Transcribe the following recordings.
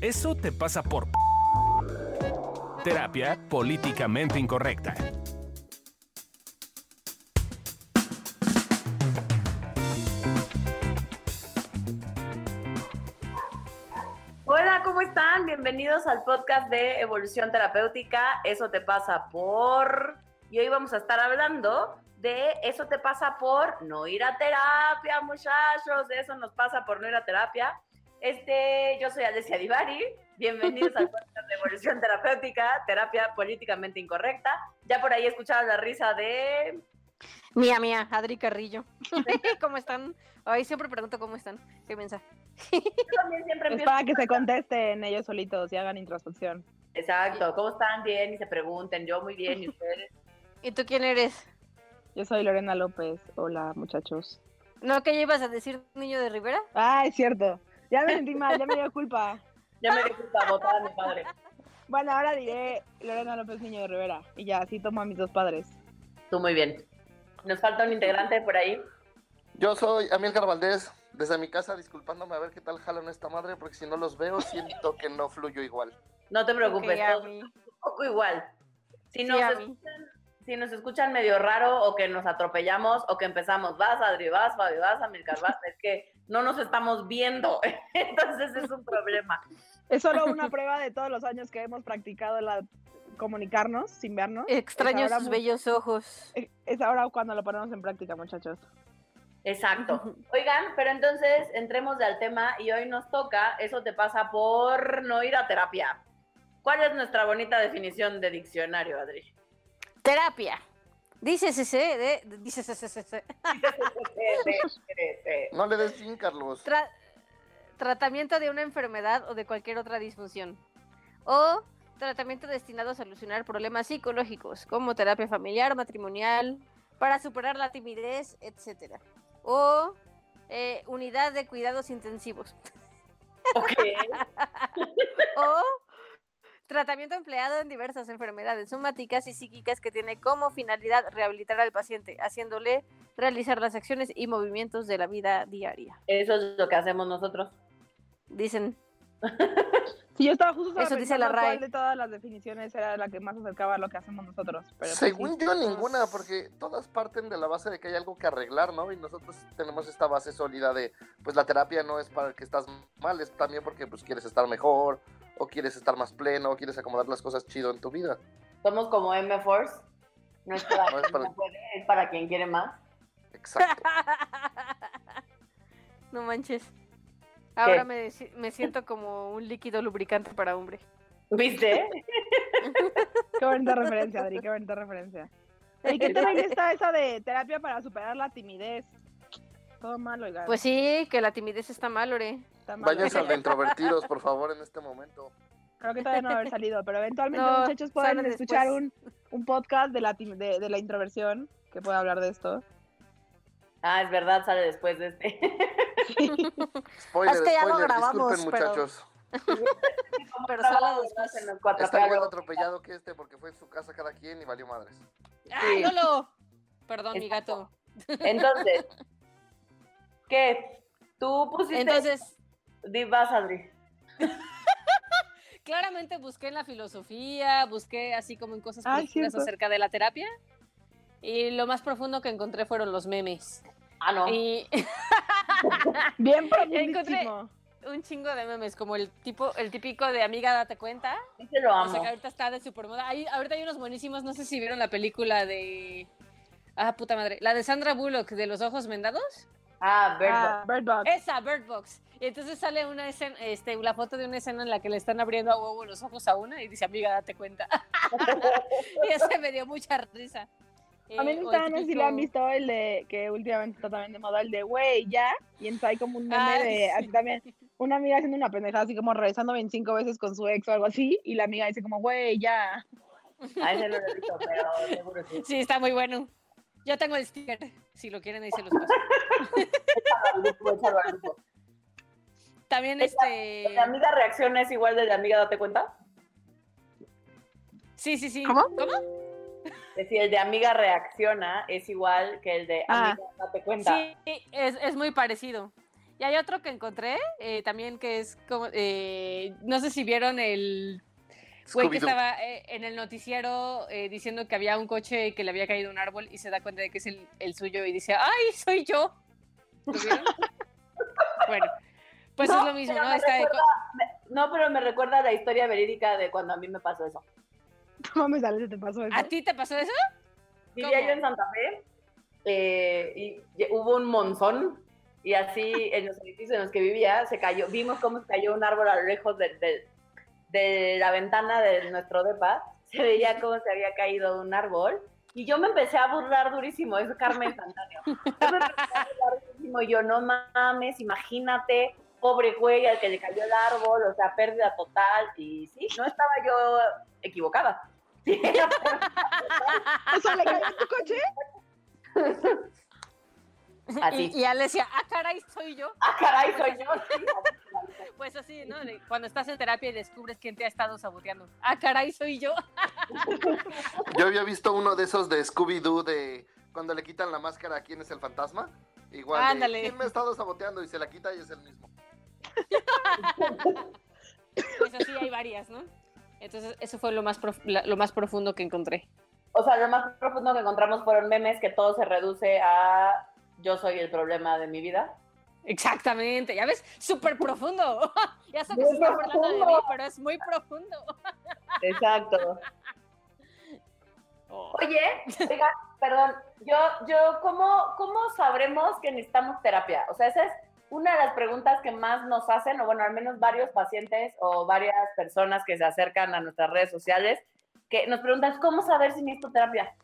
Eso te pasa por... Terapia políticamente incorrecta. Hola, ¿cómo están? Bienvenidos al podcast de Evolución Terapéutica. Eso te pasa por... Y hoy vamos a estar hablando de eso te pasa por no ir a terapia, muchachos. Eso nos pasa por no ir a terapia. Este, yo soy Alessia Divari. Bienvenidos al podcast de Evolución Terapéutica, terapia políticamente incorrecta. Ya por ahí escucharon la risa de Mía, mía, Adri Carrillo. ¿Cómo están? Hoy siempre pregunto cómo están. ¿Qué mensaje? Yo también siempre Es empiezo para que se contesten ellos solitos y hagan introspección. Exacto, ¿cómo están? Bien, y se pregunten, yo muy bien, ¿y ustedes? ¿Y tú quién eres? Yo soy Lorena López. Hola, muchachos. ¿No que ibas a decir niño de Rivera? Ah, es cierto. Ya me sentí mal, ya me dio culpa. Ya me di culpa votar a mi padre. Bueno, ahora diré Lorena López Niño de Rivera. Y ya, así tomo a mis dos padres. Tú muy bien. Nos falta un integrante por ahí. Yo soy Amílcar Valdés, desde mi casa disculpándome a ver qué tal jalan esta madre, porque si no los veo siento que no fluyo igual. No te preocupes, un poco igual. Si Sí, nos, escuchan, si nos escuchan medio raro o que nos atropellamos o que empezamos, vas Adri, vas Fabi, vas Amilcar, vas, es que no nos estamos viendo, entonces es un problema. Es solo una prueba de todos los años que hemos practicado la comunicarnos sin vernos. Extraño Es ahora sus bellos ojos. Es ahora cuando lo ponemos en práctica, muchachos. Exacto. Oigan, pero entonces entremos al tema y hoy nos toca, eso te pasa por no ir a terapia. ¿Cuál es nuestra bonita definición de diccionario, Adri? Terapia. Dice ese de, dice ese No le des fin, Carlos. Tra- tratamiento de una enfermedad o de cualquier otra disfunción. O tratamiento destinado a solucionar problemas psicológicos, como terapia familiar, matrimonial, para superar la timidez, etc. O eh, unidad de cuidados intensivos. Ok. O tratamiento empleado en diversas enfermedades somáticas y psíquicas que tiene como finalidad rehabilitar al paciente, haciéndole realizar las acciones y movimientos de la vida diaria. Eso es lo que hacemos nosotros. Dicen, Sí, yo estaba justo Eso dice la RAE. cuál de todas las definiciones era la que más acercaba a lo que hacemos nosotros. Pero pues Según sí. yo, ninguna, porque todas parten de la base de que hay algo que arreglar, ¿no? Y nosotros tenemos esta base sólida de, pues la terapia no es para que estás mal, es también porque pues quieres estar mejor, o quieres estar más pleno, o quieres acomodar las cosas chido en tu vida. Somos como M-Force. No es para No es quien para- no puede, es para quien quiere más. Exacto. no manches. Ahora me, me siento como un líquido lubricante para hombre. ¿Viste? Qué bonita referencia, Adri, qué bonita referencia. ¿Y qué tal está esa de terapia para superar la timidez? Todo malo, oigan. Pues sí, que la timidez está mal, Ore. Está. Váyanse al de introvertidos, por favor, en este momento. Creo que todavía no va a haber salido, pero eventualmente, No, muchachos, pueden escuchar un, un podcast de la, tim- de, de la introversión que puede hablar de esto. Ah, es verdad, sale después de este. Spoiler, Es que ya lo spoiler, grabamos, disculpen, pero- muchachos. Pero solo después. se nos Está igual atropellado que este porque fue en su casa cada quien y valió madres. ¡Ay, Lolo! Perdón, mi Exacto. gato. Entonces, ¿qué? Tú pusiste. Entonces, Di, vas, Adri. claramente busqué en la filosofía, busqué así como en cosas Ah, cierto. acerca de la terapia. Y lo más profundo que encontré fueron los memes. Ah, no. Y Bien Encontré- un chingo de memes, como el tipo, el típico de amiga, date cuenta. Sí te lo O sea, amo. que ahorita está de super moda. Hay, ahorita hay unos buenísimos, no sé si vieron la película de. Ah, puta madre. La de Sandra Bullock, de los ojos vendados. Ah, verdad. Ah, Bird Box. Esa, Bird Box. Y entonces sale una escena, este, la foto de una escena en la que le están abriendo a huevo los ojos a una y dice, amiga, date cuenta. y eso me dio mucha risa. A mí Eh, no o el saben si típico- lo han visto el de que últimamente está también de moda, el de güey, ya. Y entonces hay como un meme Ah, de así sí. también, una amiga haciendo una pendejada así como regresando 25 veces con su ex o algo así, y la amiga dice como, güey, ya. A ese no lo he visto, pero seguro sí. Sí, está muy bueno. Yo tengo el sticker. Si lo quieren, ahí se los paso. Échalo al grupo, échalo al grupo. También este. ¿La amiga reacciona es igual de la amiga, date cuenta? Sí, sí, sí. ¿Cómo? Es decir, el de amiga reacciona es igual que el de Ah. amiga, date cuenta. Sí, es, es muy parecido. Y hay otro que encontré eh, también que es como, eh, no sé si vieron el güey que estaba eh, en el noticiero eh, diciendo que había un coche que le había caído un árbol y se da cuenta de que es el, el suyo y dice, ¡ay, soy yo! ¿Lo vieron? bueno, pues No, es lo mismo, ¿no? Está recuerda- no, pero me recuerda la historia verídica de cuando a mí me pasó eso. No mames, Ale, se te pasó eso. ¿A ti te pasó eso? Vivía yo en Santa Fe eh, y hubo un monzón y así en los edificios en los que vivía se cayó, vimos cómo se cayó un árbol a lo lejos de, de- de la ventana de nuestro depa, se veía cómo se había caído un árbol y yo me empecé a burlar durísimo, es karma instantáneo. Yo me empecé a burlar durísimo y yo, no mames, imagínate, pobre güey al que le cayó el árbol, o sea, pérdida total y sí, no estaba yo equivocada. O sea, ¿le cayó en tu coche? Así. Y, y Ale decía, ¡ah, caray, soy yo! Ah, caray, soy yo. Pues así, ¿no? Cuando estás en terapia y descubres quién te ha estado saboteando. ¡Ah, caray, soy yo! Yo había visto uno de esos de Scooby-Doo de cuando le quitan la máscara a quién es el fantasma. Igual, Ándale. ¿quién me ha estado saboteando? Y se la quita y es el mismo. Pues así hay varias, ¿no? Entonces, eso fue lo más, lo más profundo que encontré. O sea, lo más profundo que encontramos fueron memes que todo se reduce a yo soy el problema de mi vida. Exactamente, ya ves, súper profundo. ya sé que Muy se está burlando de mí, pero es muy profundo. Exacto. Oh. Oye, oiga, perdón, yo, yo, ¿cómo, ¿cómo sabremos que necesitamos terapia? O sea, esa es una de las preguntas que más nos hacen, o bueno, al menos varios pacientes o varias personas que se acercan a nuestras redes sociales, que nos preguntan, ¿cómo saber si necesito terapia?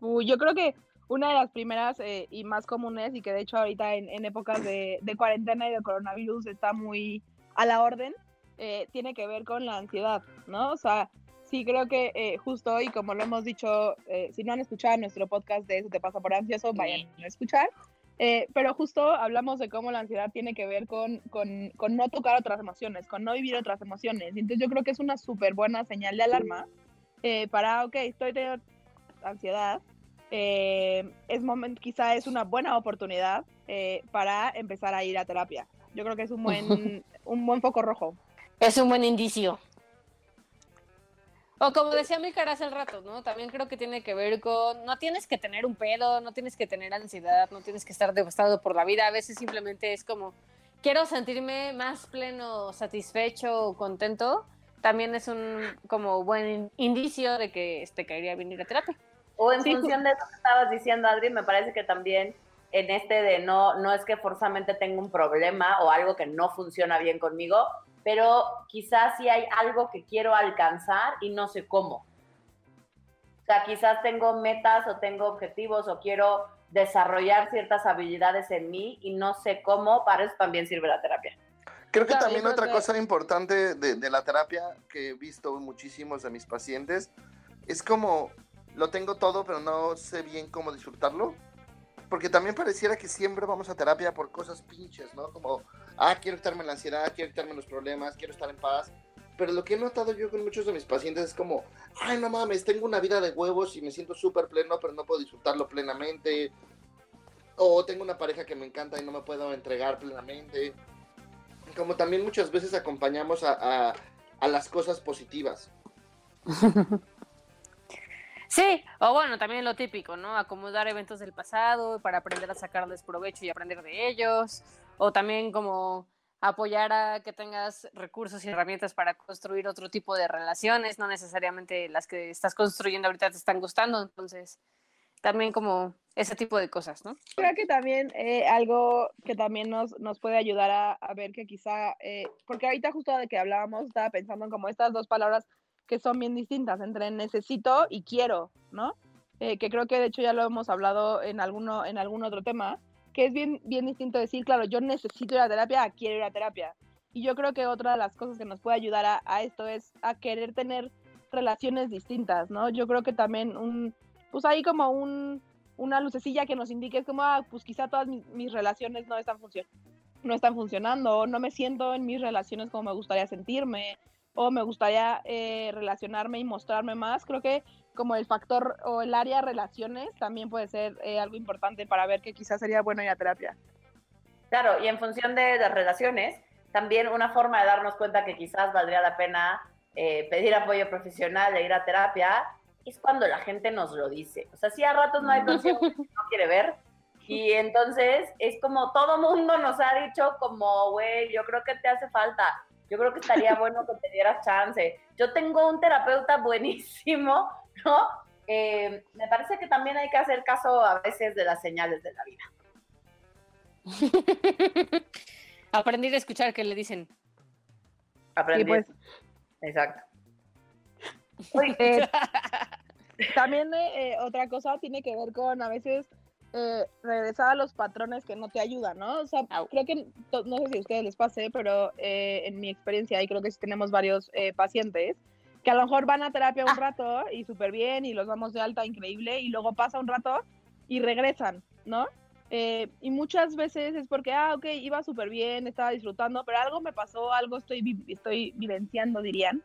Uy, yo creo que una de las primeras eh, y más comunes, y que de hecho ahorita en, en épocas de, de cuarentena y de coronavirus está muy a la orden, eh, tiene que ver con la ansiedad, ¿no? O sea, sí creo que eh, justo hoy, como lo hemos dicho, eh, si no han escuchado nuestro podcast de Eso te pasa por ansioso, vayan a escuchar. Eh, pero justo hablamos de cómo la ansiedad tiene que ver con, con, con no tocar otras emociones, con no vivir otras emociones. Entonces yo creo que es una súper buena señal de alarma eh, para, ok, estoy teniendo ansiedad, eh, es momento, quizá es una buena oportunidad eh, para empezar a ir a terapia. Yo creo que es un buen, un buen foco rojo. Es un buen indicio. O como decía mi cara hace el rato, ¿no? También creo que tiene que ver con, no tienes que tener un pedo, no tienes que tener ansiedad, no tienes que estar devastado por la vida, a veces simplemente es como, quiero sentirme más pleno, satisfecho, contento, también es un como buen indicio de que te caería bien ir a terapia. O en Sí, función de eso que estabas diciendo, Adri, me parece que también en este de no, no es que forzosamente tengo un problema o algo que no funciona bien conmigo, pero quizás sí hay algo que quiero alcanzar y no sé cómo. O sea, quizás tengo metas o tengo objetivos o quiero desarrollar ciertas habilidades en mí y no sé cómo, para eso también sirve la terapia. Creo que también otra que- cosa importante de, de la terapia que he visto muchísimos de mis pacientes es como lo tengo todo, pero no sé bien cómo disfrutarlo. Porque también pareciera que siempre vamos a terapia por cosas pinches, ¿no? Como, ah, quiero quitarme la ansiedad, quiero quitarme los problemas, quiero estar en paz. Pero lo que he notado yo con muchos de mis pacientes es como, ay, no mames, tengo una vida de huevos y me siento súper pleno, pero no puedo disfrutarlo plenamente. O tengo una pareja que me encanta y no me puedo entregar plenamente como también muchas veces acompañamos a, a- a las cosas positivas. Sí, o bueno, también lo típico, ¿no? Acomodar eventos del pasado para aprender a sacarles provecho y aprender de ellos. O también como apoyar a que tengas recursos y herramientas para construir otro tipo de relaciones, no necesariamente las que estás construyendo ahorita te están gustando. Entonces, también como ese tipo de cosas, ¿no? Creo que también eh, algo que también nos, nos puede ayudar a, ver que quizá, eh, porque ahorita justo de que hablábamos, estaba pensando en como estas dos palabras que son bien distintas entre necesito y quiero, ¿no? Eh, que creo que de hecho ya lo hemos hablado en, alguno, en algún otro tema, que es bien, bien distinto decir, claro, yo necesito ir a terapia, quiero ir a terapia. Y yo creo que otra de las cosas que nos puede ayudar a, esto es a querer tener relaciones distintas, ¿no? Yo creo que también un, pues ahí como un, una lucecilla que nos indique es como, ah, pues quizá todas mis, relaciones no están, no están funcionando, no me siento en mis relaciones como me gustaría sentirme, o me gustaría eh, relacionarme y mostrarme más. Creo que como el factor o el área relaciones también puede ser eh, algo importante para ver que quizás sería bueno ir a terapia. Claro, y en función de las relaciones, también una forma de darnos cuenta que quizás valdría la pena eh, pedir apoyo profesional e ir a terapia es cuando la gente nos lo dice. O sea, sí a ratos no hay consejo que no quiere ver. Y entonces es como todo mundo nos ha dicho como, güey, yo creo que te hace falta. Yo creo que estaría bueno que te dieras chance. Yo tengo un terapeuta buenísimo, ¿no? Eh, me parece que también hay que hacer caso a veces de las señales de la vida. Aprender a escuchar que le dicen. Aprendí. pues. Exacto. Eh, también eh, eh, otra cosa tiene que ver con a veces eh, regresar a los patrones que no te ayudan, ¿no? O sea, creo que, no sé si a ustedes les pase, pero eh, en mi experiencia, y creo que sí tenemos varios eh, pacientes, que a lo mejor van a terapia un rato y súper bien y los damos de alta increíble y luego pasa un rato y regresan, ¿no? Eh, y muchas veces es porque, ah, ok, iba súper bien, estaba disfrutando, pero algo me pasó, algo estoy, vi- estoy vivenciando, dirían,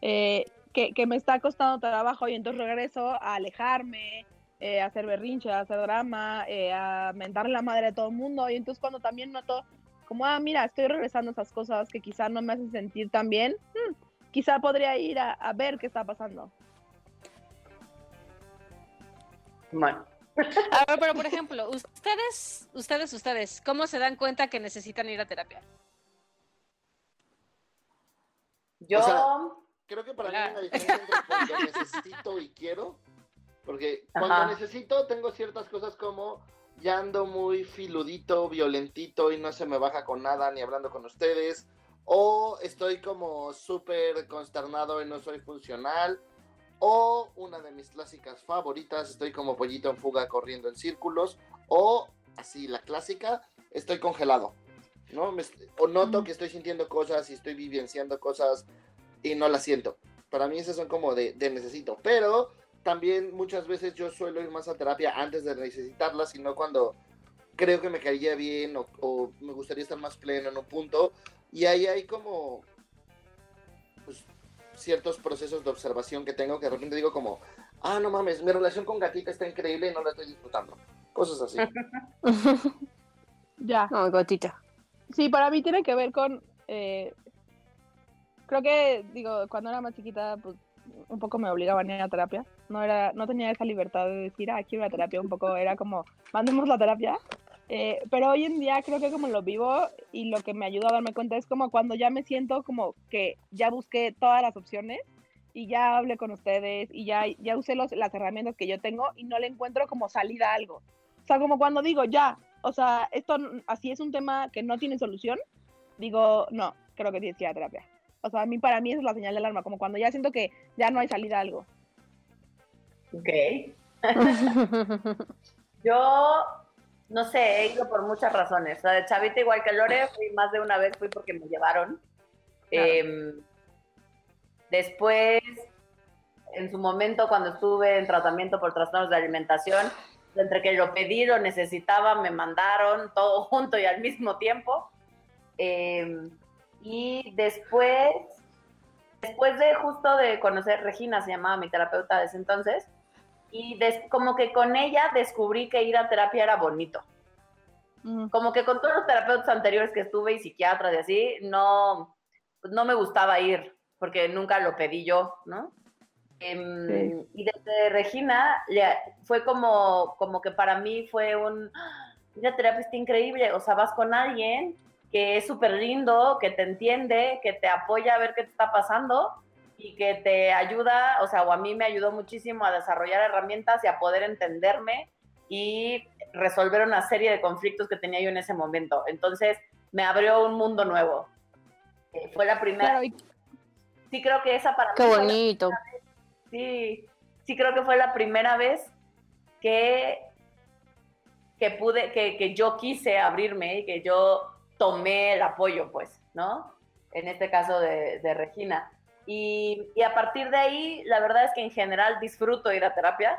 eh, que, que me está costando trabajo y entonces regreso a alejarme, eh, a hacer berrinche, a hacer drama, eh, a mentar la madre de todo el mundo. Y entonces cuando también noto como, ah, mira, estoy regresando a esas cosas que quizá no me hacen sentir tan bien, hmm, quizá podría ir a, a ver qué está pasando. Bueno, A ver, pero por ejemplo, ustedes, ustedes, ustedes, ¿cómo se dan cuenta que necesitan ir a terapia? yo... O sea, Creo que para mí hay una diferencia entre cuando necesito y quiero. Porque cuando Ajá. necesito tengo ciertas cosas como ya ando muy filudito, violentito y no se me baja con nada ni hablando con ustedes. O estoy como súper consternado y no soy funcional. O una de mis clásicas favoritas, estoy como pollito en fuga corriendo en círculos. O así, la clásica, estoy congelado. ¿no? Me o noto que estoy sintiendo cosas y estoy vivenciando cosas y no las siento. Para mí esas son como de, de necesito. Pero también muchas veces yo suelo ir más a terapia antes de necesitarla, sino cuando creo que me caería bien o, o me gustaría estar más pleno en un punto. Y ahí hay como pues, ciertos procesos de observación que tengo que de repente digo como, ah, no mames, mi relación con gatita está increíble y no la estoy disfrutando. Cosas así. Ya. No, gotita. Sí, para mí tiene que ver con. eh, creo que, digo, cuando era más chiquita, pues un poco me obligaban a ir a terapia. No, era, no tenía esa libertad de decir, ah, quiero ir a terapia. Un poco era como, mandemos la terapia. Eh, pero hoy en día creo que como lo vivo y lo que me ayuda a darme cuenta es como cuando ya me siento como que ya busqué todas las opciones y ya hablé con ustedes y ya, ya usé los, las herramientas que yo tengo y no le encuentro como salida a algo. O sea, como cuando digo, ya, o sea, esto así es un tema que no tiene solución, digo, no, creo que tienes que ir a terapia. O sea, a mí, para mí es la señal de alarma, como cuando ya siento que ya no hay salida a algo. Ok. Yo, no sé, he ido por muchas razones. O sea, de chavita igual que Lore, fui más de una vez, fui porque me llevaron. Claro. Em, después, en su momento, cuando estuve en tratamiento por trastornos de alimentación, entre que lo pedí, lo necesitaba, me mandaron todo junto y al mismo tiempo. Em, y después, después de justo de conocer Regina, se llamaba mi terapeuta de ese entonces, y des- como que con ella descubrí que ir a terapia era bonito. Mm, Como que con todos los terapeutas anteriores que estuve y psiquiatras y así, no, pues no me gustaba ir, porque nunca lo pedí yo, ¿no? Em, Sí. Y desde Regina fue como, como que para mí fue un, "Ah, la terapia está increíble, o sea, vas con alguien que es súper lindo, que te entiende, que te apoya a ver qué te está pasando y que te ayuda, o sea, o a mí me ayudó muchísimo a desarrollar herramientas y a poder entenderme y resolver una serie de conflictos que tenía yo en ese momento. Entonces, me abrió un mundo nuevo. Eh, fue la primera, Claro, y sí creo que esa para Qué mí bonito. sí, sí creo que fue la primera vez que, que pude, que, que yo quise abrirme y que yo tomé el apoyo, pues, ¿no? En este caso de, de Regina. Y, y a partir de ahí, la verdad es que en general disfruto ir a terapia.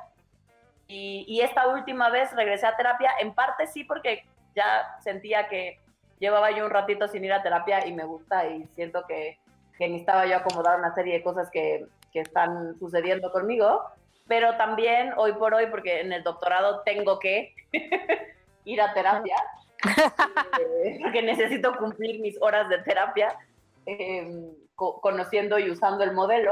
Y, y esta última vez regresé a terapia, en parte sí porque ya sentía que llevaba yo un ratito sin ir a terapia y me gusta y siento que, que necesitaba yo acomodar una serie de cosas que, que están sucediendo conmigo, pero también hoy por hoy, porque en el doctorado tengo que ir a terapia, eh, porque necesito cumplir mis horas de terapia, eh, co- conociendo y usando el modelo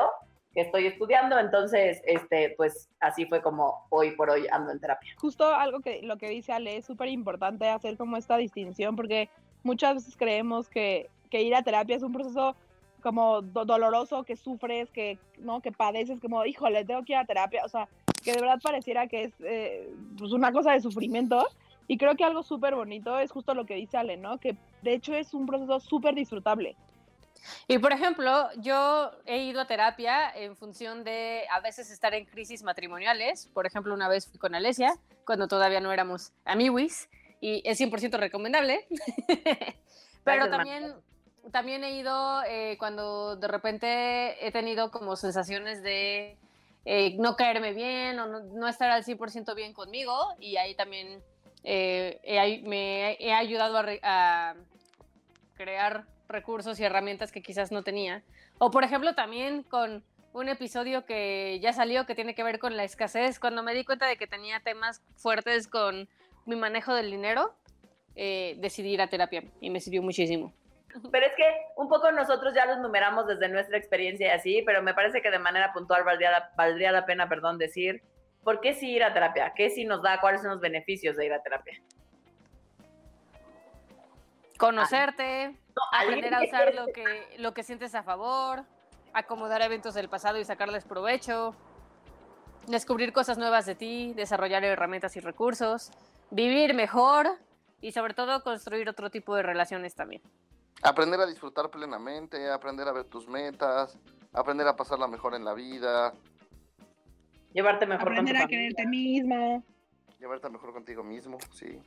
que estoy estudiando. Entonces, este, pues así fue como hoy por hoy ando en terapia. Justo algo que lo que dice Ale es súper importante hacer como esta distinción porque muchas veces creemos que, que ir a terapia es un proceso como do- doloroso, que sufres, que no, que padeces, como, híjole, tengo que ir a terapia, o sea, que de verdad pareciera que es eh, pues una cosa de sufrimiento. Y creo que algo súper bonito es justo lo que dice Ale, ¿no? Que de hecho es un proceso súper disfrutable. Y por ejemplo, yo he ido a terapia en función de a veces estar en crisis matrimoniales. Por ejemplo, una vez fui con Alesia, cuando todavía no éramos amiguis, y es 100% recomendable. Pero también, también he ido eh, cuando de repente he tenido como sensaciones de eh, no caerme bien o no, no estar al 100% bien conmigo, y ahí también eh, he me he ayudado a, a crear recursos y herramientas que quizás no tenía. O por ejemplo también con un episodio que ya salió que tiene que ver con la escasez, cuando me di cuenta de que tenía temas fuertes con mi manejo del dinero, eh, decidí ir a terapia y me sirvió muchísimo. Pero es que un poco nosotros ya los numeramos desde nuestra experiencia y así, pero me parece que de manera puntual valdría la, valdría la pena, perdón, decir, ¿por qué sí ir a terapia? ¿Qué sí nos da? ¿Cuáles son los beneficios de ir a terapia? Conocerte, No, aprender a usar lo que, lo que sientes a favor, acomodar eventos del pasado y sacarles provecho, descubrir cosas nuevas de ti, desarrollar herramientas y recursos, vivir mejor y sobre todo construir otro tipo de relaciones también. Aprender a disfrutar plenamente, aprender a ver tus metas, aprender a pasarla mejor en la vida, Llevarte mejor Aprender con tu a quererte misma. llevarte mejor contigo mismo, sí.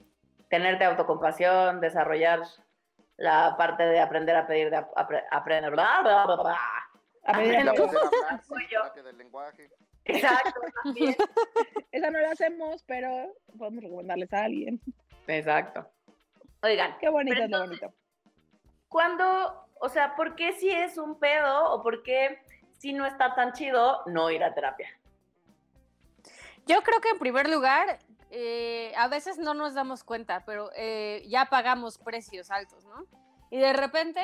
Tenerte autocompasión, desarrollar la parte de aprender a pedir, de ap- apre- aprender. bla, bla, bla, bla. Aprender Y a Aprender. aprender a hablar, sí, Soy yo. terapia del lenguaje. Exacto, también. Esa no la hacemos, pero podemos recomendarles a alguien. Exacto. Oigan, Qué bonito es lo bonito. ¿cuándo, o sea, por qué si es un pedo o por qué si no está tan chido no ir a terapia? Yo creo que en primer lugar, eh, a veces no nos damos cuenta, pero eh, ya pagamos precios altos, ¿no? Y de repente,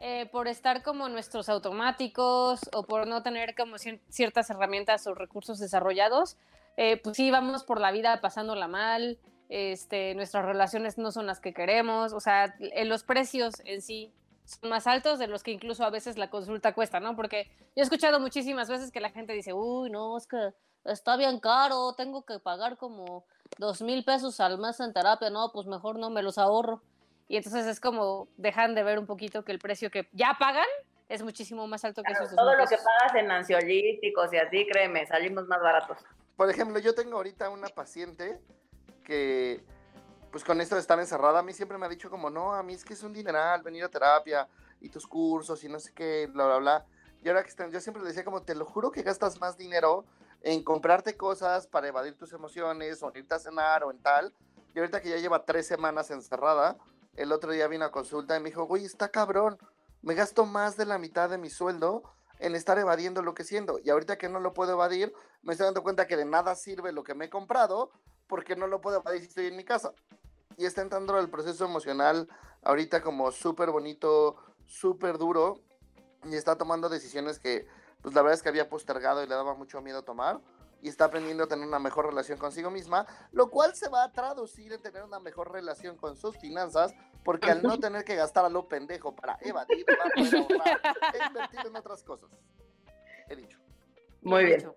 eh, por estar como nuestros automáticos o por no tener como cier- ciertas herramientas o recursos desarrollados, eh, pues sí, vamos por la vida pasándola mal, este, nuestras relaciones no son las que queremos, o sea, eh, los precios en sí son más altos de los que incluso a veces la consulta cuesta, ¿no? Porque yo he escuchado muchísimas veces que la gente dice, uy, no, es que está bien caro, tengo que pagar como dos mil pesos al mes en terapia, no, pues mejor no me los ahorro. Y entonces es como dejan de ver un poquito que el precio que ya pagan es muchísimo más alto que Claro, esos todo lo que pagas en ansiolíticos y así, créeme, salimos más baratos. Por ejemplo, yo tengo ahorita una paciente que, pues con esto de estar encerrada, a mí siempre me ha dicho como, no, a mí es que es un dineral venir a terapia y tus cursos y no sé qué, bla, bla, bla. Y ahora que están, yo siempre le decía como, te lo juro que gastas más dinero en comprarte cosas para evadir tus emociones o en irte a cenar o en tal. Y ahorita que ya lleva tres semanas encerrada, el otro día vino a consulta y me dijo, güey, está cabrón, me gasto más de la mitad de mi sueldo en estar evadiendo lo que siento. Y ahorita que no lo puedo evadir, me estoy dando cuenta que de nada sirve lo que me he comprado porque no lo puedo evadir si estoy en mi casa. Y está entrando el proceso emocional ahorita como súper bonito, súper duro y está tomando decisiones que pues la verdad es que había postergado y le daba mucho miedo tomar y está aprendiendo a tener una mejor relación consigo misma, lo cual se va a traducir en tener una mejor relación con sus finanzas, porque al no tener que gastar a lo pendejo para evadir, va a poder ahorrar e invertir en otras cosas. He dicho. Muy bien.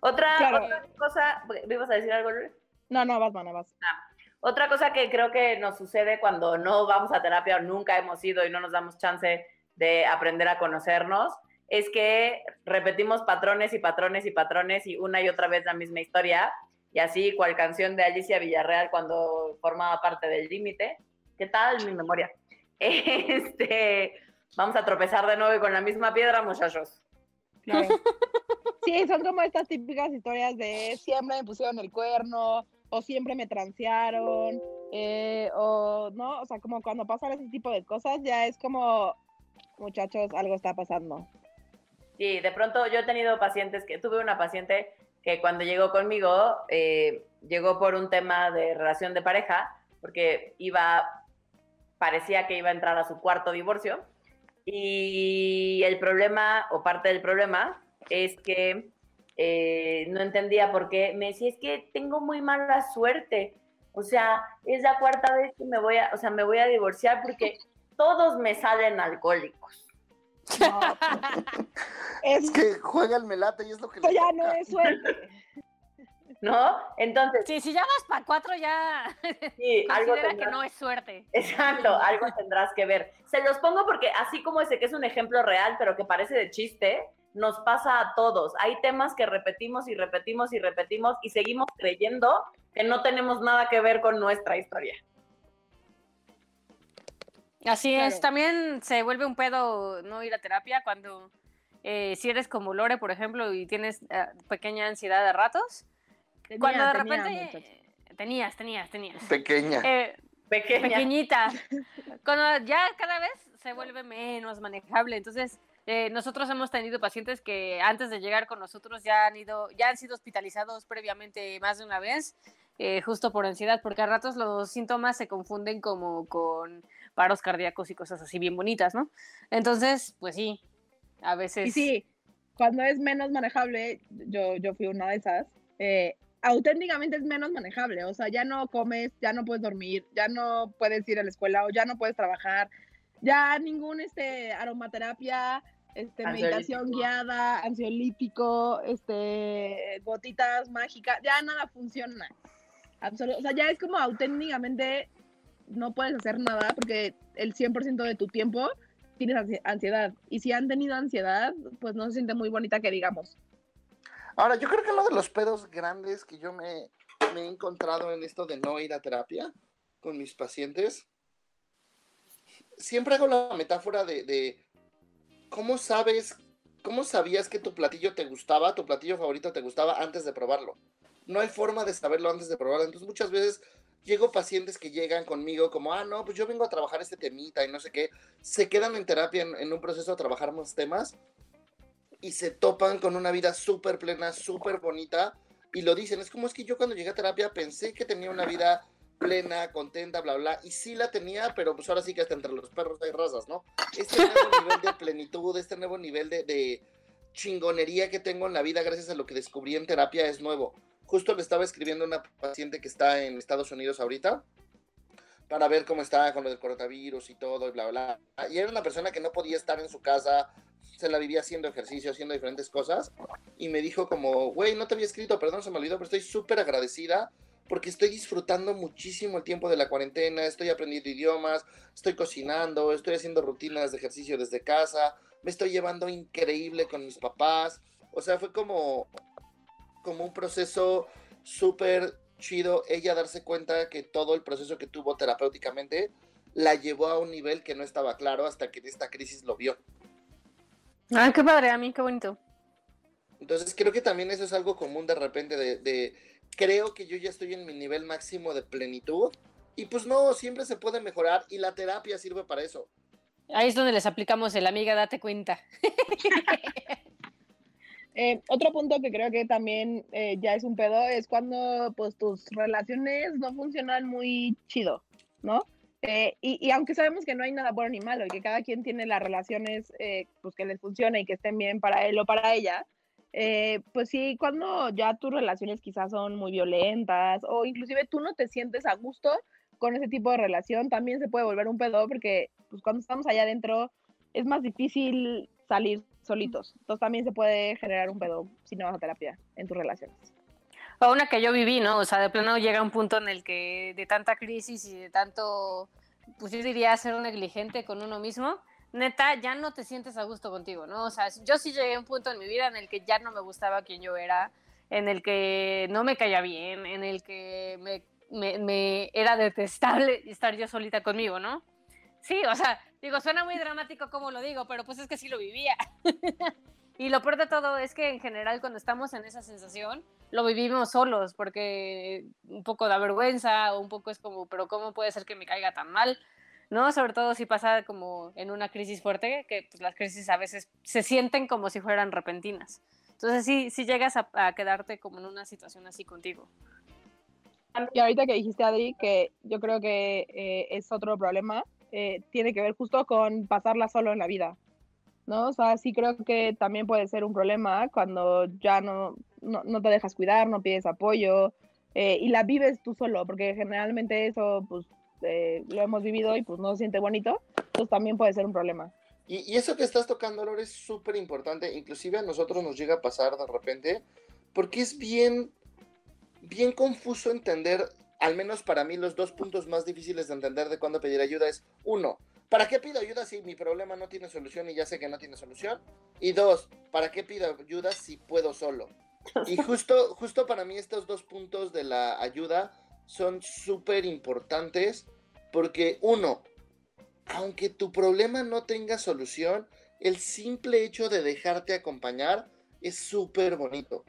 Otra, Claro. otra cosa, ¿me ibas a decir algo, Luis? No, no, vas, mana, vas. Otra cosa que creo que nos sucede cuando no vamos a terapia o nunca hemos ido y no nos damos chance de aprender a conocernos es que repetimos patrones y patrones y patrones y una y otra vez la misma historia. Y así, cual canción de Alicia Villarreal cuando formaba parte del límite. ¿Qué tal mi memoria? Este, vamos a tropezar de nuevo y con la misma piedra, muchachos. Claro. Sí, son como estas típicas historias de siempre me pusieron el cuerno, o siempre me transearon, eh, o no, o sea, como cuando pasan ese tipo de cosas, ya es como, muchachos, algo está pasando. Sí, de pronto yo he tenido pacientes que tuve una paciente que cuando llegó conmigo eh, llegó por un tema de relación de pareja porque iba parecía que iba a entrar a su cuarto divorcio. Y el problema, o parte del problema, es que eh, no entendía por qué. Me decía, es que tengo muy mala suerte. O sea, es la cuarta vez que me voy a, o sea, me voy a divorciar porque todos me salen alcohólicos. No, Es es, que juega el melate y es lo que esto le ya toca. no es suerte. ¿No? Entonces, Sí, si ya vas para cuatro ya sí, algo considera que tendrás- no es suerte. Exacto, algo tendrás que ver. Se los pongo porque así como ese que es un ejemplo real, pero que parece de chiste, nos pasa a todos. Hay temas que repetimos y repetimos y repetimos y seguimos creyendo que no tenemos nada que ver con nuestra historia. Así Claro. es, también se vuelve un pedo no ir a terapia cuando eh, si eres como Lore, por ejemplo, y tienes eh, pequeña ansiedad de ratos. Tenía- cuando de tenía, repente tenías, tenías, tenías. Pequeña. Eh, Pequeña. pequeñita. Cuando ya cada vez se vuelve menos manejable. Entonces, eh, nosotros hemos tenido pacientes que antes de llegar con nosotros ya han ido, ya han sido hospitalizados previamente más de una vez, eh, justo por ansiedad, porque a ratos los síntomas se confunden como con paros cardíacos y cosas así bien bonitas, ¿no? Entonces, pues sí, a veces. Y sí, cuando es menos manejable, yo, yo fui una de esas, eh, auténticamente es menos manejable. O sea, ya no comes, ya no puedes dormir, ya no puedes ir a la escuela o ya no puedes trabajar, ya ningún este, aromaterapia, este, meditación guiada, ansiolítico, este, gotitas mágicas, ya nada funciona. Absolu- o sea, ya es como auténticamente no puedes hacer nada porque el 100% de tu tiempo tienes ansi- ansiedad. Y si han tenido ansiedad, pues no se siente muy bonita que digamos. Ahora, yo creo que uno de los pedos grandes que yo me, me he encontrado en esto de no ir a terapia con mis pacientes, siempre hago la metáfora de, de cómo sabes, cómo sabías que tu platillo te gustaba, tu platillo favorito te gustaba antes de probarlo. No hay forma de saberlo antes de probarlo. Entonces muchas veces llego pacientes que llegan conmigo como, ah, no, pues yo vengo a trabajar este temita y no sé qué, se quedan en terapia en, en un proceso a trabajar más temas y se topan con una vida súper plena, súper bonita, y lo dicen, es como es que yo cuando llegué a terapia pensé que tenía una vida plena, contenta, bla, bla, y sí la tenía, pero pues ahora sí que hasta entre los perros hay razas, ¿no? Este nuevo nivel de plenitud, este nuevo nivel de, de chingonería que tengo en la vida gracias a lo que descubrí en terapia es nuevo. Justo le estaba escribiendo a una paciente que está en Estados Unidos ahorita, para ver cómo está con lo del coronavirus y todo, y bla, bla. Y era una persona que no podía estar en su casa, se la vivía haciendo ejercicio, haciendo diferentes cosas, y me dijo como, güey, no te había escrito, perdón, se me olvidó, pero estoy súper agradecida porque estoy disfrutando muchísimo el tiempo de la cuarentena, estoy aprendiendo idiomas, estoy cocinando, estoy haciendo rutinas de ejercicio desde casa, me estoy llevando increíble con mis papás, o sea, fue como, como un proceso súper chido ella darse cuenta que todo el proceso que tuvo terapéuticamente la llevó a un nivel que no estaba claro hasta que esta crisis lo vio. Ah, qué padre, a mí, qué bonito. Entonces creo que también eso es algo común de repente de, de, creo que yo ya estoy en mi nivel máximo de plenitud y pues no, siempre se puede mejorar y la terapia sirve para eso. Ahí es donde les aplicamos el amiga, date cuenta. Eh, otro punto que creo que también eh, ya es un pedo es cuando pues tus relaciones no funcionan muy chido, ¿no? Eh, y, y aunque sabemos que no hay nada bueno ni malo y que cada quien tiene las relaciones eh, pues que les funcione y que estén bien para él o para ella, eh, pues sí, cuando ya tus relaciones quizás son muy violentas o inclusive tú no te sientes a gusto con ese tipo de relación, también se puede volver un pedo porque pues cuando estamos allá adentro es más difícil salir solitos. Entonces también se puede generar un pedo si no vas a terapia en tus relaciones. O una que yo viví, ¿no? O sea, de plano llega un punto en el que de tanta crisis y de tanto, pues yo diría ser un negligente con uno mismo, neta, ya no te sientes a gusto contigo, ¿no? O sea, yo sí llegué a un punto en mi vida en el que ya no me gustaba quien yo era, en el que no me caía bien, en el que me, era detestable estar yo solita conmigo, ¿no? Sí, o sea, digo, suena muy dramático como lo digo, pero pues es que sí lo vivía. y lo peor de todo es que en general cuando estamos en esa sensación, lo vivimos solos, porque un poco da vergüenza, o un poco es como, pero ¿cómo puede ser que me caiga tan mal? ¿No? Sobre todo si pasa como en una crisis fuerte, que pues, las crisis a veces se sienten como si fueran repentinas. Entonces sí, sí llegas a, a quedarte como en una situación así contigo. Y ahorita que dijiste, Adri, que yo creo que eh, es otro problema, eh, tiene que ver justo con pasarla solo en la vida, ¿no? O sea, sí creo que también puede ser un problema cuando ya no, no, no te dejas cuidar, no pides apoyo eh, y la vives tú solo, porque generalmente eso, pues, eh, lo hemos vivido y pues no se siente bonito, pues también puede ser un problema. Y, y eso que estás tocando, Lore, es súper importante. Inclusive a nosotros nos llega a pasar de repente, porque es bien, bien confuso entender, al menos para mí, los dos puntos más difíciles de entender de cuándo pedir ayuda es, uno, ¿para qué pido ayuda si mi problema no tiene solución y ya sé que no tiene solución? Y dos, ¿para qué pido ayuda si puedo solo? Y justo, justo para mí estos dos puntos de la ayuda son súper importantes porque uno, aunque tu problema no tenga solución, el simple hecho de dejarte acompañar es súper bonito.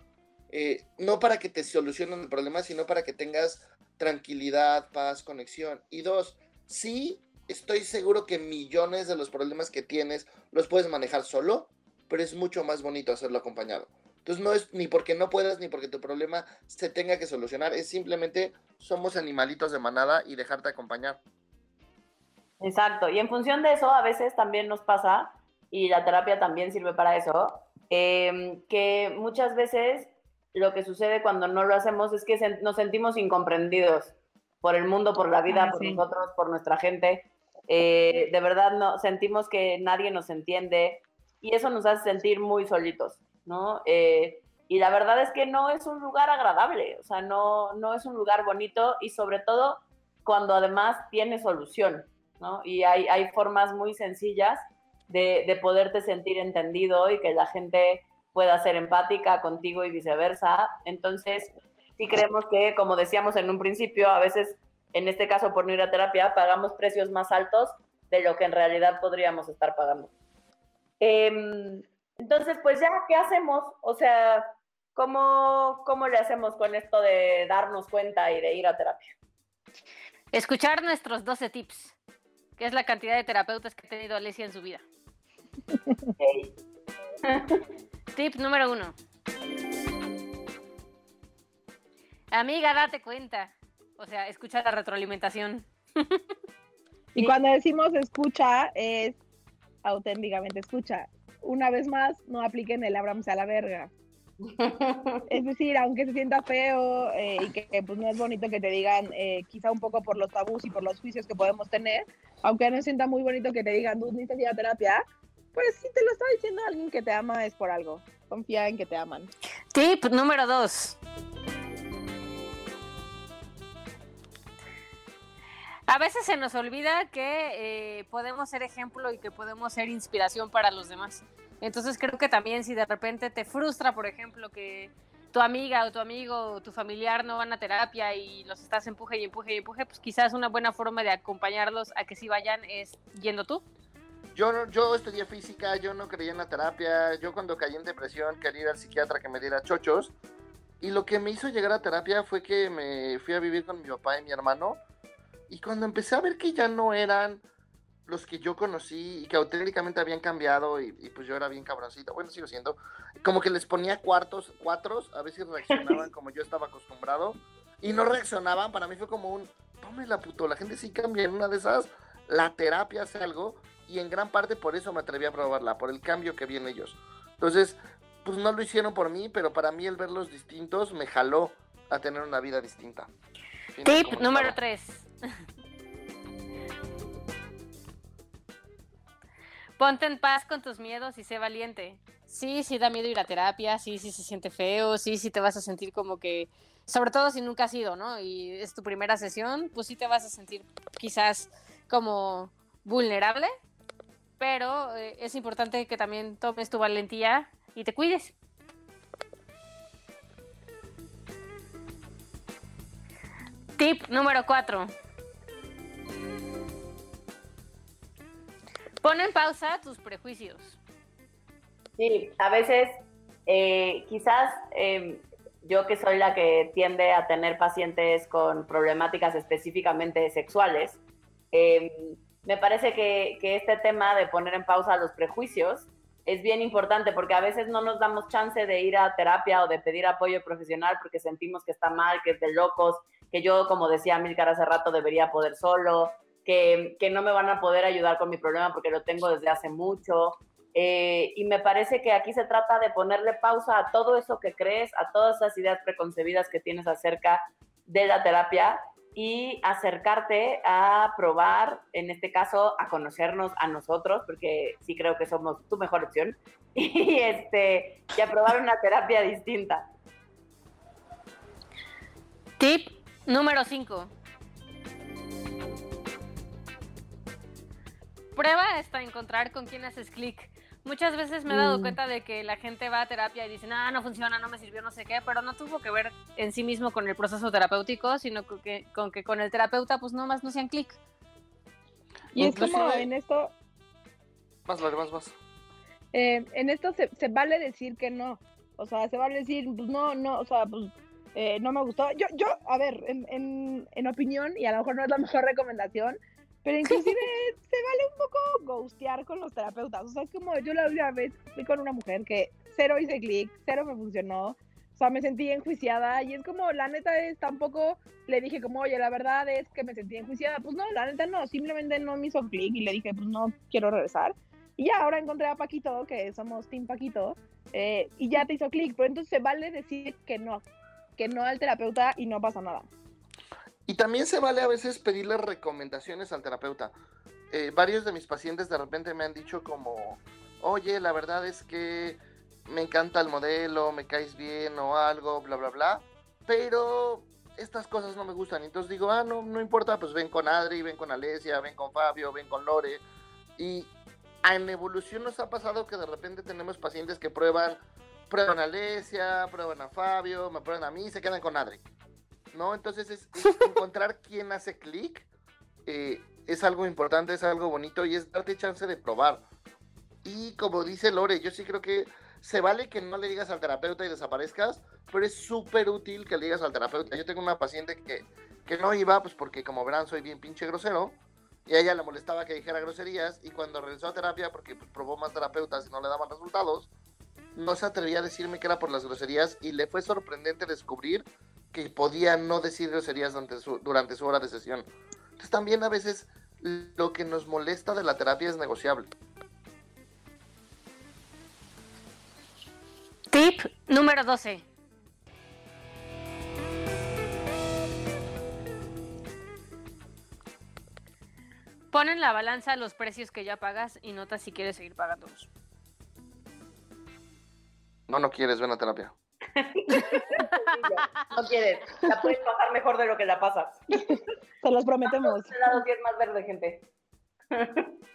Eh, no para que te solucionen el problema, sino para que tengas tranquilidad, paz, conexión. Y dos, sí, estoy seguro que millones de los problemas que tienes los puedes manejar solo, pero es mucho más bonito hacerlo acompañado. Entonces no es ni porque no puedas ni porque tu problema se tenga que solucionar, es simplemente somos animalitos de manada y dejarte acompañar. Exacto, y en función de eso a veces también nos pasa, y la terapia también sirve para eso, eh, que muchas veces lo que sucede cuando no lo hacemos es que se, nos sentimos incomprendidos por el mundo, por la vida, Ah, por sí. nosotros, por nuestra gente. Eh, de verdad no sentimos que nadie nos entiende y eso nos hace sentir muy solitos, ¿no? Eh, y la verdad es que no es un lugar agradable, o sea, no, no es un lugar bonito y sobre todo cuando además tiene solución, ¿no? Y hay, hay formas muy sencillas de, de poderte sentir entendido y que la gente pueda ser empática contigo y viceversa. Entonces, sí creemos que, como decíamos en un principio, a veces, en este caso por no ir a terapia, pagamos precios más altos de lo que en realidad podríamos estar pagando. Em, entonces, pues ya, ¿qué hacemos? O sea, ¿cómo, ¿cómo le hacemos con esto de darnos cuenta y de ir a terapia? Escuchar nuestros 12 tips, que es la cantidad de terapeutas que ha tenido Alicia en su vida. Tip número uno. Amiga, date cuenta. O sea, escucha la retroalimentación. Y cuando decimos escucha, es auténticamente escucha. Una vez más, no apliquen el ábramse a la verga. Es decir, aunque se sienta feo eh, y que que, pues, no es bonito que te digan, eh, quizá un poco por los tabús y por los juicios que podemos tener, aunque no se sienta muy bonito que te digan, tú necesitas ir a terapia, pues si te lo está diciendo alguien que te ama es por algo. Confía en que te aman. Tip número dos. A veces se nos olvida que eh, podemos ser ejemplo y que podemos ser inspiración para los demás. Entonces creo que también si de repente te frustra, por ejemplo, que tu amiga o tu amigo o tu familiar no van a terapia y los estás empuje y empuje y empuje, pues quizás una buena forma de acompañarlos a que sí vayan es yendo tú. Yo, yo estudié física, yo no creía en la terapia, yo cuando caí en depresión quería ir al psiquiatra que me diera chochos. Y lo que me hizo llegar a terapia fue que me fui a vivir con mi papá y mi hermano. Y cuando empecé a ver que ya no eran los que yo conocí y que auténticamente habían cambiado y, y pues yo era bien cabroncito, bueno, sigo siendo, como que les ponía cuartos, cuatros, a si reaccionaban como yo estaba acostumbrado y no reaccionaban, para mí fue como un, tómela puto, la gente sí cambia en una de esas, la terapia hace algo y en gran parte por eso me atreví a probarla, por el cambio que vi en ellos. Entonces, pues no lo hicieron por mí, pero para mí el verlos distintos me jaló a tener una vida distinta. Tip número estaba. 3. Ponte en paz con tus miedos y sé valiente. Sí, sí da miedo ir a terapia, sí, sí se siente feo, sí, sí te vas a sentir como que, sobre todo si nunca has ido, ¿no? Y es tu primera sesión, pues sí te vas a sentir quizás como vulnerable, pero eh, es importante que también tomes tu valentía y te cuides. Tip número 4. Pon en pausa tus prejuicios. Sí, a veces eh, quizás eh, yo que soy la que tiende a tener pacientes con problemáticas específicamente sexuales, eh, me parece que, que este tema de poner en pausa los prejuicios es bien importante porque a veces no nos damos chance de ir a terapia o de pedir apoyo profesional porque sentimos que está mal, que es de locos, que yo, como decía Milcar hace rato, debería poder solo, que no me van a poder ayudar con mi problema porque lo tengo desde hace mucho. Eh, y me parece que aquí se trata de ponerle pausa a todo eso que crees, a todas esas ideas preconcebidas que tienes acerca de la terapia y acercarte a probar, en este caso, a conocernos a nosotros, porque sí creo que somos tu mejor opción, y, este, y a probar una terapia distinta. Tip número 5. Prueba hasta encontrar con quién haces clic. Muchas veces me he dado Mm. cuenta de que la gente va a terapia y dice, ah, no funciona, no me sirvió, no sé qué, pero no tuvo que ver en sí mismo con el proceso terapéutico, sino con que con, que con el terapeuta pues nomás no sean clic. Y es como Inclusive- en esto, Más, Lore, más, más. eh, en esto se, se vale decir que no. O sea, se vale decir, pues no, no, o sea, pues eh, no me gustó. Yo, yo, a ver, en, en, en opinión, y a lo mejor no es la mejor recomendación, pero inclusive se vale un poco ghostear con los terapeutas. O sea, como yo la última vez fui con una mujer que cero hice clic, cero me funcionó. O sea, me sentí enjuiciada y es como, la neta es, tampoco le dije como, oye, la verdad es que me sentí enjuiciada. Pues no, la neta no, simplemente no me hizo clic y le dije, pues no quiero regresar. Y ya ahora encontré a Paquito, que somos Team Paquito, eh, y ya te hizo clic. Pero entonces se vale decir que no, que no al terapeuta y no pasa nada. Y también se vale a veces pedirle recomendaciones al terapeuta. Eh, varios de mis pacientes de repente me han dicho como, oye, la verdad es que me encanta el modelo, me caes bien o algo, bla, bla, bla, pero estas cosas no me gustan. Entonces digo, ah, no, no importa, pues ven con Adri, ven con Alesia, ven con Fabio, ven con Lore. Y en evolución nos ha pasado que de repente tenemos pacientes que prueban, prueban a Alesia, prueban a Fabio, me prueban a mí y se quedan con Adri. ¿No? Entonces es, es encontrar quién hace clic, eh, es algo importante, es algo bonito y es darte chance de probar. Y como dice Lore, yo sí creo que se vale que no le digas al terapeuta y desaparezcas, pero es súper útil que le digas al terapeuta. Yo tengo una paciente que, que no iba, pues porque como verán soy bien pinche grosero, y a ella le molestaba que dijera groserías, y cuando regresó a terapia, porque pues, probó más terapeutas y no le daban resultados, no se atrevía a decirme que era por las groserías, y le fue sorprendente descubrir que podía no decir groserías durante su, durante su hora de sesión. Entonces también a veces lo que nos molesta de la terapia es negociable. Tip número 12. Pon en la balanza los precios que ya pagas y nota si quieres seguir pagándolos. No, no quieres, ven a terapia. No quieres, la puedes pasar mejor de lo que la pasas. Se los prometemos. Lado sí es más verde, gente.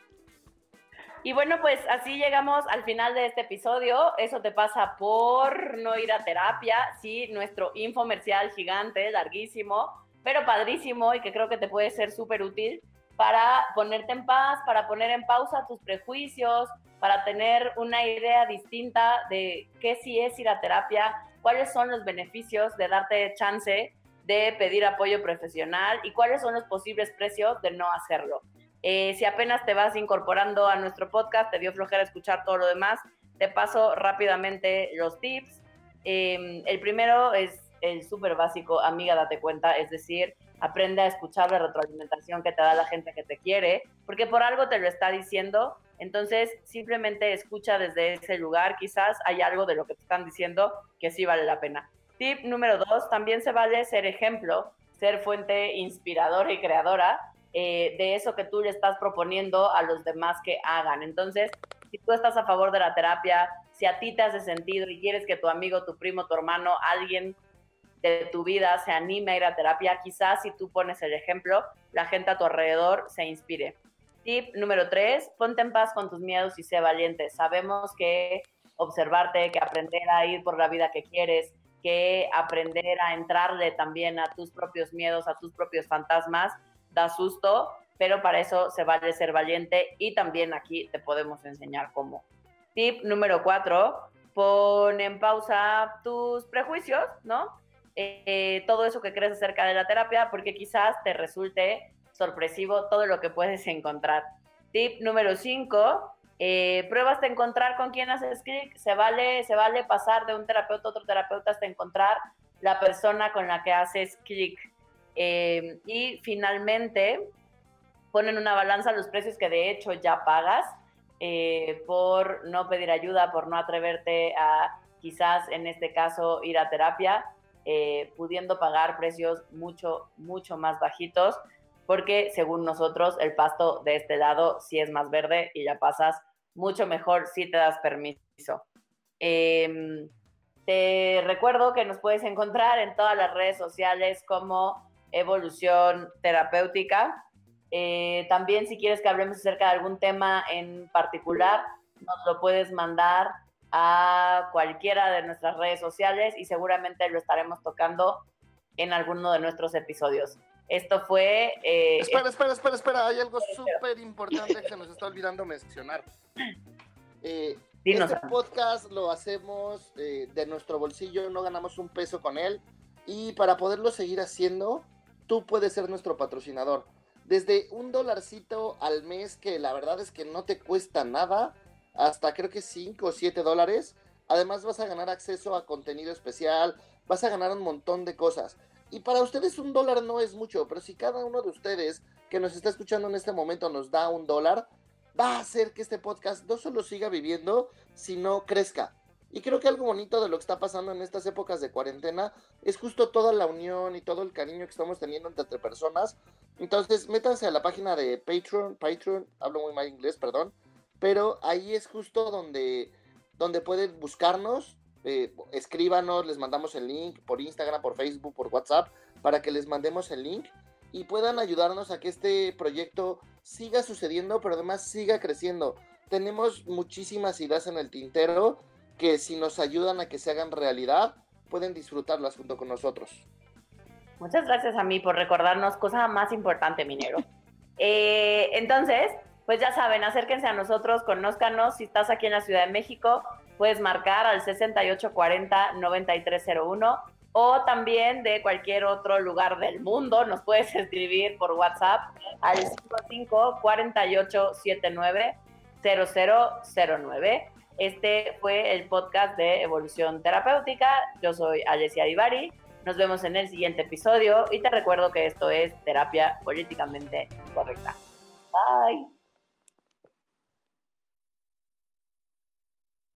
Y bueno, pues así llegamos al final de este episodio. Eso te pasa por no ir a terapia. Sí, nuestro infomercial gigante, larguísimo, pero padrísimo y que creo que te puede ser súper útil para ponerte en paz, para poner en pausa tus prejuicios, para tener una idea distinta de qué sí es ir a terapia, cuáles son los beneficios de darte chance de pedir apoyo profesional y cuáles son los posibles precios de no hacerlo. Eh, si apenas te vas incorporando a nuestro podcast, te dio flojera escuchar todo lo demás, te paso rápidamente los tips. Eh, el primero es el súper básico, amiga, date cuenta, es decir, aprende a escuchar la retroalimentación que te da la gente que te quiere, porque por algo te lo está diciendo, entonces simplemente escucha desde ese lugar, quizás hay algo de lo que te están diciendo que sí vale la pena. Tip número dos, también se vale ser ejemplo, ser fuente inspiradora y creadora eh, de eso que tú le estás proponiendo a los demás que hagan. Entonces, si tú estás a favor de la terapia, si a ti te hace sentido y quieres que tu amigo, tu primo, tu hermano, alguien de tu vida se anime a ir a terapia, quizás si tú pones el ejemplo, la gente a tu alrededor se inspire. Tip número tres, ponte en paz con tus miedos y sé valiente. Sabemos que observarte, que aprender a ir por la vida que quieres, que aprender a entrarle también a tus propios miedos, a tus propios fantasmas, da susto, pero para eso se vale ser valiente y también aquí te podemos enseñar cómo. Tip número cuatro, pon en pausa tus prejuicios, ¿no? Eh, todo eso que crees acerca de la terapia, porque quizás te resulte sorpresivo todo lo que puedes encontrar. Tip número 5, eh, pruebas de encontrar con quién haces clic. Se vale, se vale pasar de un terapeuta a otro terapeuta hasta encontrar la persona con la que haces clic. Eh, y finalmente, ponen una balanza los precios que de hecho ya pagas eh, por no pedir ayuda, por no atreverte a quizás en este caso ir a terapia, eh, pudiendo pagar precios mucho, mucho más bajitos, porque según nosotros el pasto de este lado sí es más verde y ya pasas mucho mejor si te das permiso. Em, te recuerdo que nos puedes encontrar en todas las redes sociales como Evolución Terapéutica. Eh, también si quieres que hablemos acerca de algún tema en particular, nos lo puedes mandar a cualquiera de nuestras redes sociales y seguramente lo estaremos tocando en alguno de nuestros episodios. Esto fue... Eh, espera, espera, espera, espera, hay algo súper importante que se nos está olvidando mencionar. Eh, este podcast lo hacemos eh, de nuestro bolsillo, no ganamos un peso con él y para poderlo seguir haciendo, tú puedes ser nuestro patrocinador. Desde un dolarcito al mes, que la verdad es que no te cuesta nada, hasta creo que 5 o 7 dólares. Además vas a ganar acceso a contenido especial, vas a ganar un montón de cosas. Y para ustedes un dólar no es mucho, pero si cada uno de ustedes que nos está escuchando en este momento nos da un dólar, va a hacer que este podcast no solo siga viviendo, sino crezca. Y creo que algo bonito de lo que está pasando en estas épocas de cuarentena es justo toda la unión y todo el cariño que estamos teniendo entre personas. Entonces, métanse a la página de Patreon, Patreon, hablo muy mal inglés, perdón, pero ahí es justo donde, donde pueden buscarnos, eh, escríbanos, les mandamos el link por Instagram, por Facebook, por WhatsApp, para que les mandemos el link y puedan ayudarnos a que este proyecto siga sucediendo, pero además siga creciendo. Tenemos muchísimas ideas en el tintero que si nos ayudan a que se hagan realidad, pueden disfrutarlas junto con nosotros. Muchas gracias a mí por recordarnos cosa más importante, minero. Eh, entonces, pues ya saben, acérquense a nosotros, conózcanos. Si estás aquí en la Ciudad de México, puedes marcar al 6840-9301 o también de cualquier otro lugar del mundo. Nos puedes escribir por WhatsApp al 55 4879 0009. Este fue el podcast de Evolución Terapéutica. Yo soy Alessia Divari. Nos vemos en el siguiente episodio y te recuerdo que esto es terapia políticamente correcta. Bye.